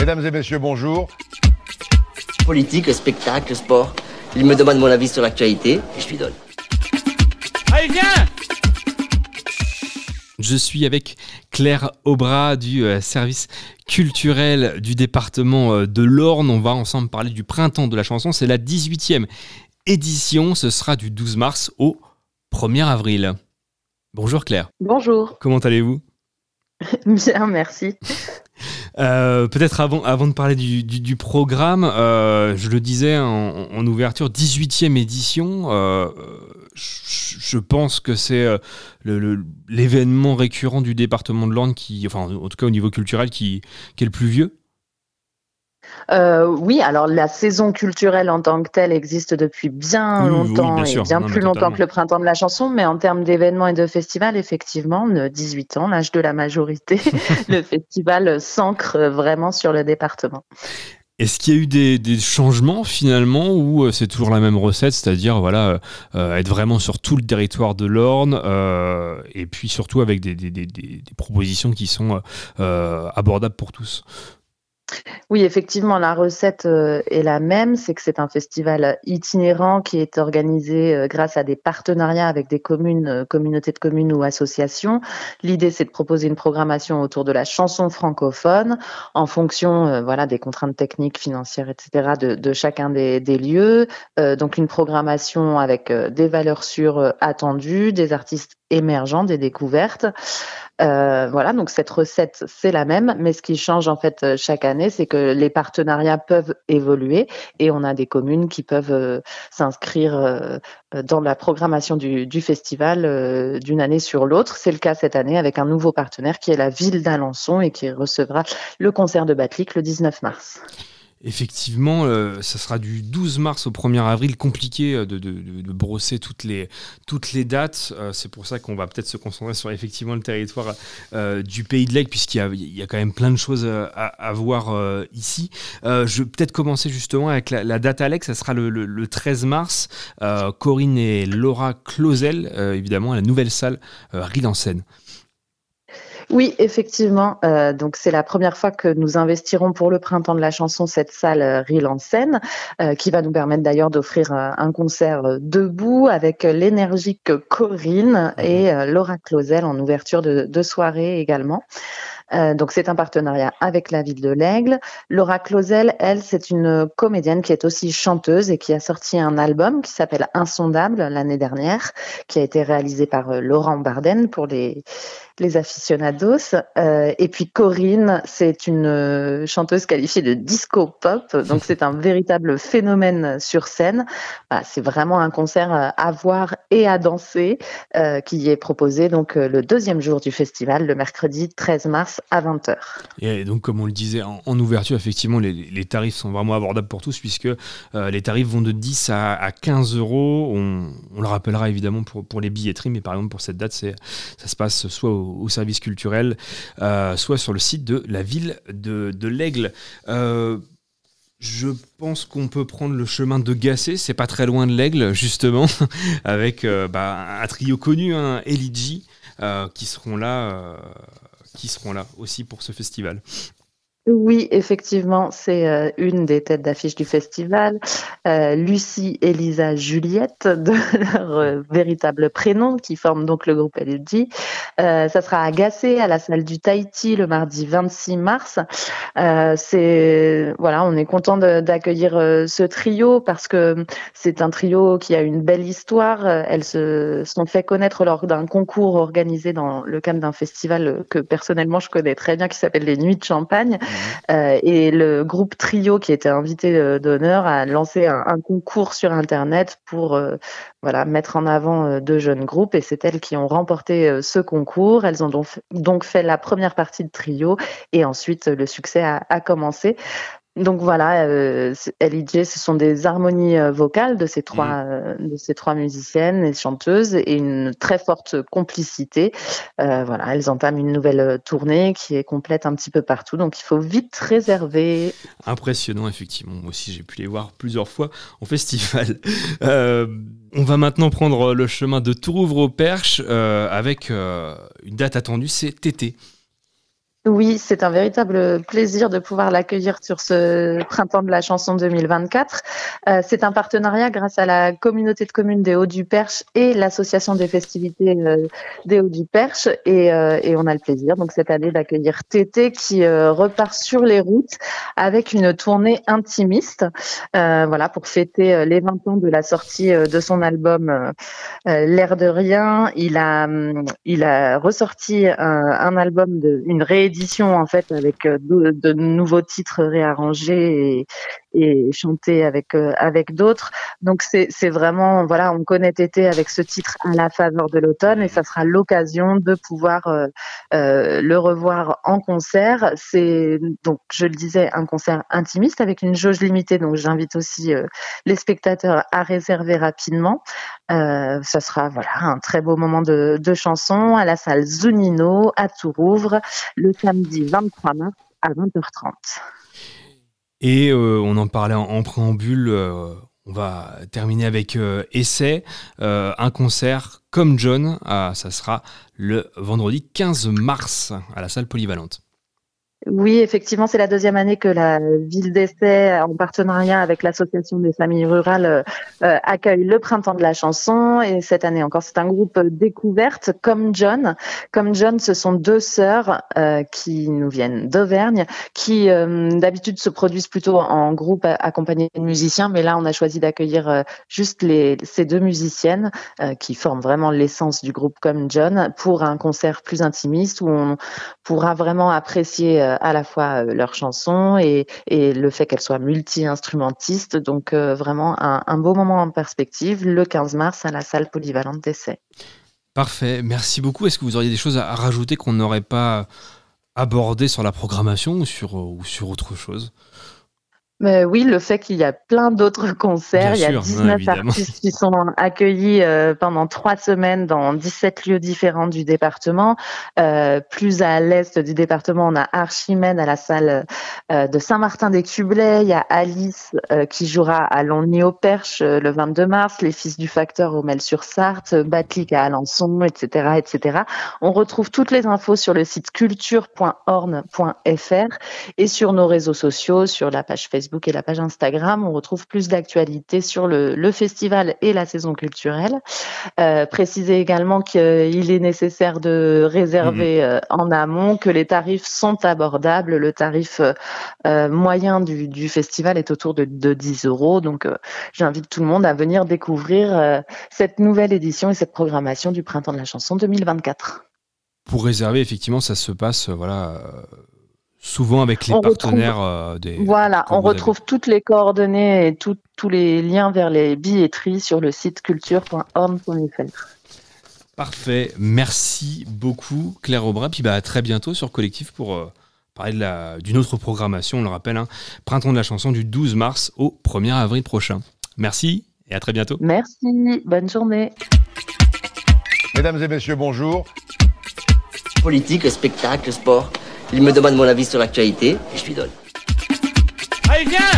Mesdames et messieurs, bonjour. Politique, spectacle, sport. Il me demande mon avis sur l'actualité et je lui donne. Allez, viens Je suis avec Claire Aubras du euh, service culturel du département euh, de l'Orne. On va ensemble parler du printemps de la chanson. C'est la 18e édition. Ce sera du 12 mars au 1er avril. Bonjour Claire. Bonjour. Comment allez-vous? Bien, merci. Euh, Peut-être avant, avant de parler du, du- du programme, euh, je le disais en, en ouverture, 18e édition. euh, je, pense que c'est euh, l'événement récurrent du département de l'Orne, qui, enfin en tout cas au niveau culturel, qui, qui est le plus vieux. Euh, oui, alors la saison culturelle en tant que telle existe depuis bien Oui, oui, oui, longtemps bien et bien Non, plus longtemps que le printemps de la chanson, mais en termes d'événements et de festivals, effectivement, on a 18 ans, l'âge de la majorité, le festival s'ancre vraiment sur le département. Est-ce qu'il y a eu des, des changements finalement ou euh, c'est toujours la même recette, c'est-à-dire voilà, euh, être vraiment sur tout le territoire de l'Orne euh, et puis surtout avec des, propositions qui sont euh, abordables pour tous? Oui, effectivement, la recette euh, est la même, c'est que c'est un festival itinérant qui est organisé euh, grâce à des partenariats avec des communes, euh, communautés de communes ou associations. L'idée, c'est de proposer une programmation autour de la chanson francophone en fonction voilà, des contraintes techniques, financières, etc. de, chacun des, lieux. Donc une programmation avec des valeurs sûres attendues, des artistes émergents, des découvertes. Euh, voilà, donc cette recette, c'est la même, mais ce qui change en fait euh, chaque année, c'est que les partenariats peuvent évoluer et on a des communes qui peuvent euh, s'inscrire dans la programmation du, festival d'une année sur l'autre. C'est le cas cette année avec un nouveau partenaire qui est la ville d'Alençon et qui recevra le concert de Batlick le 19 mars. Effectivement, euh, ça sera du 12 mars au 1er avril, compliqué euh, de, brosser toutes les, dates. Euh, c'est pour ça qu'on va peut-être se concentrer sur effectivement le territoire du Pays de l'Aigle, puisqu'il y a, quand même plein de choses à, à voir ici. Je vais peut-être commencer justement avec la, date Alex, ça sera le, le- le 13 mars. Corinne et Laura Clausel, évidemment, à la nouvelle salle Rille en Seine. Oui, effectivement. Euh, donc c'est la première fois que nous investirons pour le printemps de la chanson cette salle euh, Rille en scène, euh, qui va nous permettre d'ailleurs d'offrir euh, un concert euh, debout avec euh, l'énergique Corinne et euh, Laura Clausel en ouverture de, de soirée également. Euh, donc c'est un partenariat avec la ville de l'Aigle. Laura Clausel, elle, c'est une comédienne qui est aussi chanteuse et qui a sorti un album qui s'appelle Insondable l'année dernière, qui a été réalisé par Laurent Barden pour les les aficionados. Euh, et puis Corinne, c'est une euh, chanteuse qualifiée de disco pop, donc c'est un véritable phénomène sur scène. Voilà, c'est vraiment un concert euh, à voir et à danser qui est proposé donc le deuxième jour du festival, le mercredi 13 mars à 20h. Et donc, comme on le disait en, ouverture, effectivement, les, tarifs sont vraiment abordables pour tous, puisque les tarifs vont de 10 à, à 15 euros. On, le rappellera évidemment pour, pour les billetteries, mais par exemple, pour cette date, ça se passe soit au, au service culturel, euh, soit sur le site de la ville de, l'Aigle. Euh, je pense qu'on peut prendre le chemin de Gassé, c'est pas très loin de l'Aigle, justement, avec euh, bah, un trio connu, hein, Eligi, euh, qui seront là. qui seront là aussi pour ce festival. Oui, effectivement, c'est euh, une des têtes d'affiche du festival. Euh, Lucie, Elisa, Juliette, de leur euh, véritable prénom, qui forment donc le groupe LG. Ça sera à Gassé, à la salle du Tahiti, le mardi 26 mars. C'est voilà, on est content d'accueillir ce trio parce que c'est un trio qui a une belle histoire. Elles se sont fait connaître lors d'un concours organisé dans le cadre d'un festival que personnellement je connais très bien, qui s'appelle les Nuits de Champagne. Euh, et le groupe Trio, qui était invité euh, d'honneur, a lancé un, concours sur Internet pour euh, voilà mettre en avant deux jeunes groupes. Et c'est elles qui ont remporté ce concours. Elles ont donc, fait la première partie de Trio, et ensuite le succès a commencé. Donc voilà, euh, LIJ, ce sont des harmonies euh, vocales de ces trois, euh, de ces trois musiciennes et chanteuses et une très forte complicité. Euh, voilà, elles entament une nouvelle tournée qui est complète un petit peu partout, donc il faut vite réserver. Impressionnant, effectivement. Moi aussi, j'ai pu les voir plusieurs fois en festival. Euh, on va maintenant prendre le chemin de Tourouvre au Perche avec une date attendue, c'est TT. Oui, c'est un véritable plaisir de pouvoir l'accueillir sur ce printemps de la chanson 2024. Euh, c'est un partenariat grâce à la communauté de communes des Hauts-du-Perche et l'association des festivités euh, des Hauts-du-Perche. Et, euh, et, on a le plaisir donc cette année d'accueillir Tété qui repart sur les routes avec une tournée intimiste. Voilà pour fêter les 20 ans de la sortie de son album L'air de rien. Il a il a ressorti un, un album de une réédition en fait avec euh, de, nouveaux titres réarrangés et chantés avec euh, avec d'autres. Donc c'est c'est vraiment voilà, on connaît Tété avec ce titre à la faveur de l'automne et ça sera l'occasion de pouvoir euh, euh, le revoir en concert. C'est donc je le disais un concert intimiste avec une jauge limitée. Donc j'invite aussi les spectateurs à réserver rapidement. Euh, ça sera voilà un très beau moment de, de chansons à la salle Zunino à Tourouvre le samedi 23 mars à 20h30. Et euh, on en parlait en, préambule, euh, on va terminer avec euh, Essai, un concert comme John, ah, ça sera le vendredi 15 mars à la salle polyvalente. Oui, effectivement, c'est la deuxième année que la ville d'Essai, en partenariat avec l'association des familles rurales, euh, accueille le printemps de la chanson. Et cette année encore, c'est un groupe découverte comme John. Comme John, ce sont deux sœurs euh, qui nous viennent d'Auvergne, qui euh, d'habitude se produisent plutôt en groupe accompagnés de musiciens, mais là, on a choisi d'accueillir euh, juste les, ces deux musiciennes euh, qui forment vraiment l'essence du groupe comme John pour un concert plus intimiste où on pourra vraiment apprécier euh, à la fois euh, leurs chansons et, le fait qu'elles soient multi-instrumentistes. Donc euh, vraiment un, beau moment en perspective le 15 mars à la salle polyvalente d'essai. Parfait, merci beaucoup. Est-ce que vous auriez des choses à rajouter qu'on n'aurait pas abordé sur la programmation ou sur autre chose? Mais oui, le fait qu'il y a plein d'autres concerts, Bien il y a sûr, 19 ouais, artistes qui sont accueillis euh, pendant trois semaines dans 17 lieux différents du département. Euh, plus à l'est du département, on a Archimède à la salle euh, de Saint-Martin-des-Cublets. Il y a Alice qui jouera à Longny au Perche le 22 mars, Les Fils du Facteur au Mel-sur-Sarthe, Batlick à Alençon, etc., etc. On retrouve toutes les infos sur le site culture.orne.fr et sur nos réseaux sociaux, sur la page Facebook Facebook et la page Instagram. On retrouve plus d'actualités sur le, le, festival et la saison culturelle. Euh, préciser également qu'il est nécessaire de réserver mmh. en amont, que les tarifs sont abordables. Le tarif euh, moyen du, du, festival est autour de, de 10 euros. Donc, euh, j'invite tout le monde à venir découvrir euh, cette nouvelle édition et cette programmation du Printemps de la chanson 2024. Pour réserver, effectivement, ça se passe, voilà souvent avec les on partenaires retrouve, euh, des. Voilà, on retrouve avez. toutes les coordonnées et tout, tous les liens vers les billetteries sur le site culture.org.fr. Parfait, merci beaucoup Claire Aubrin. Puis bah, à très bientôt sur Collectif pour euh, parler d'une autre programmation. On le rappelle, hein, Printemps de la chanson du 12 mars au 1er avril prochain. Merci et à très bientôt. Merci, bonne journée. Mesdames et messieurs, bonjour. Politique, spectacle, sport. Il me demande mon avis sur l'actualité et je lui donne. Allez, viens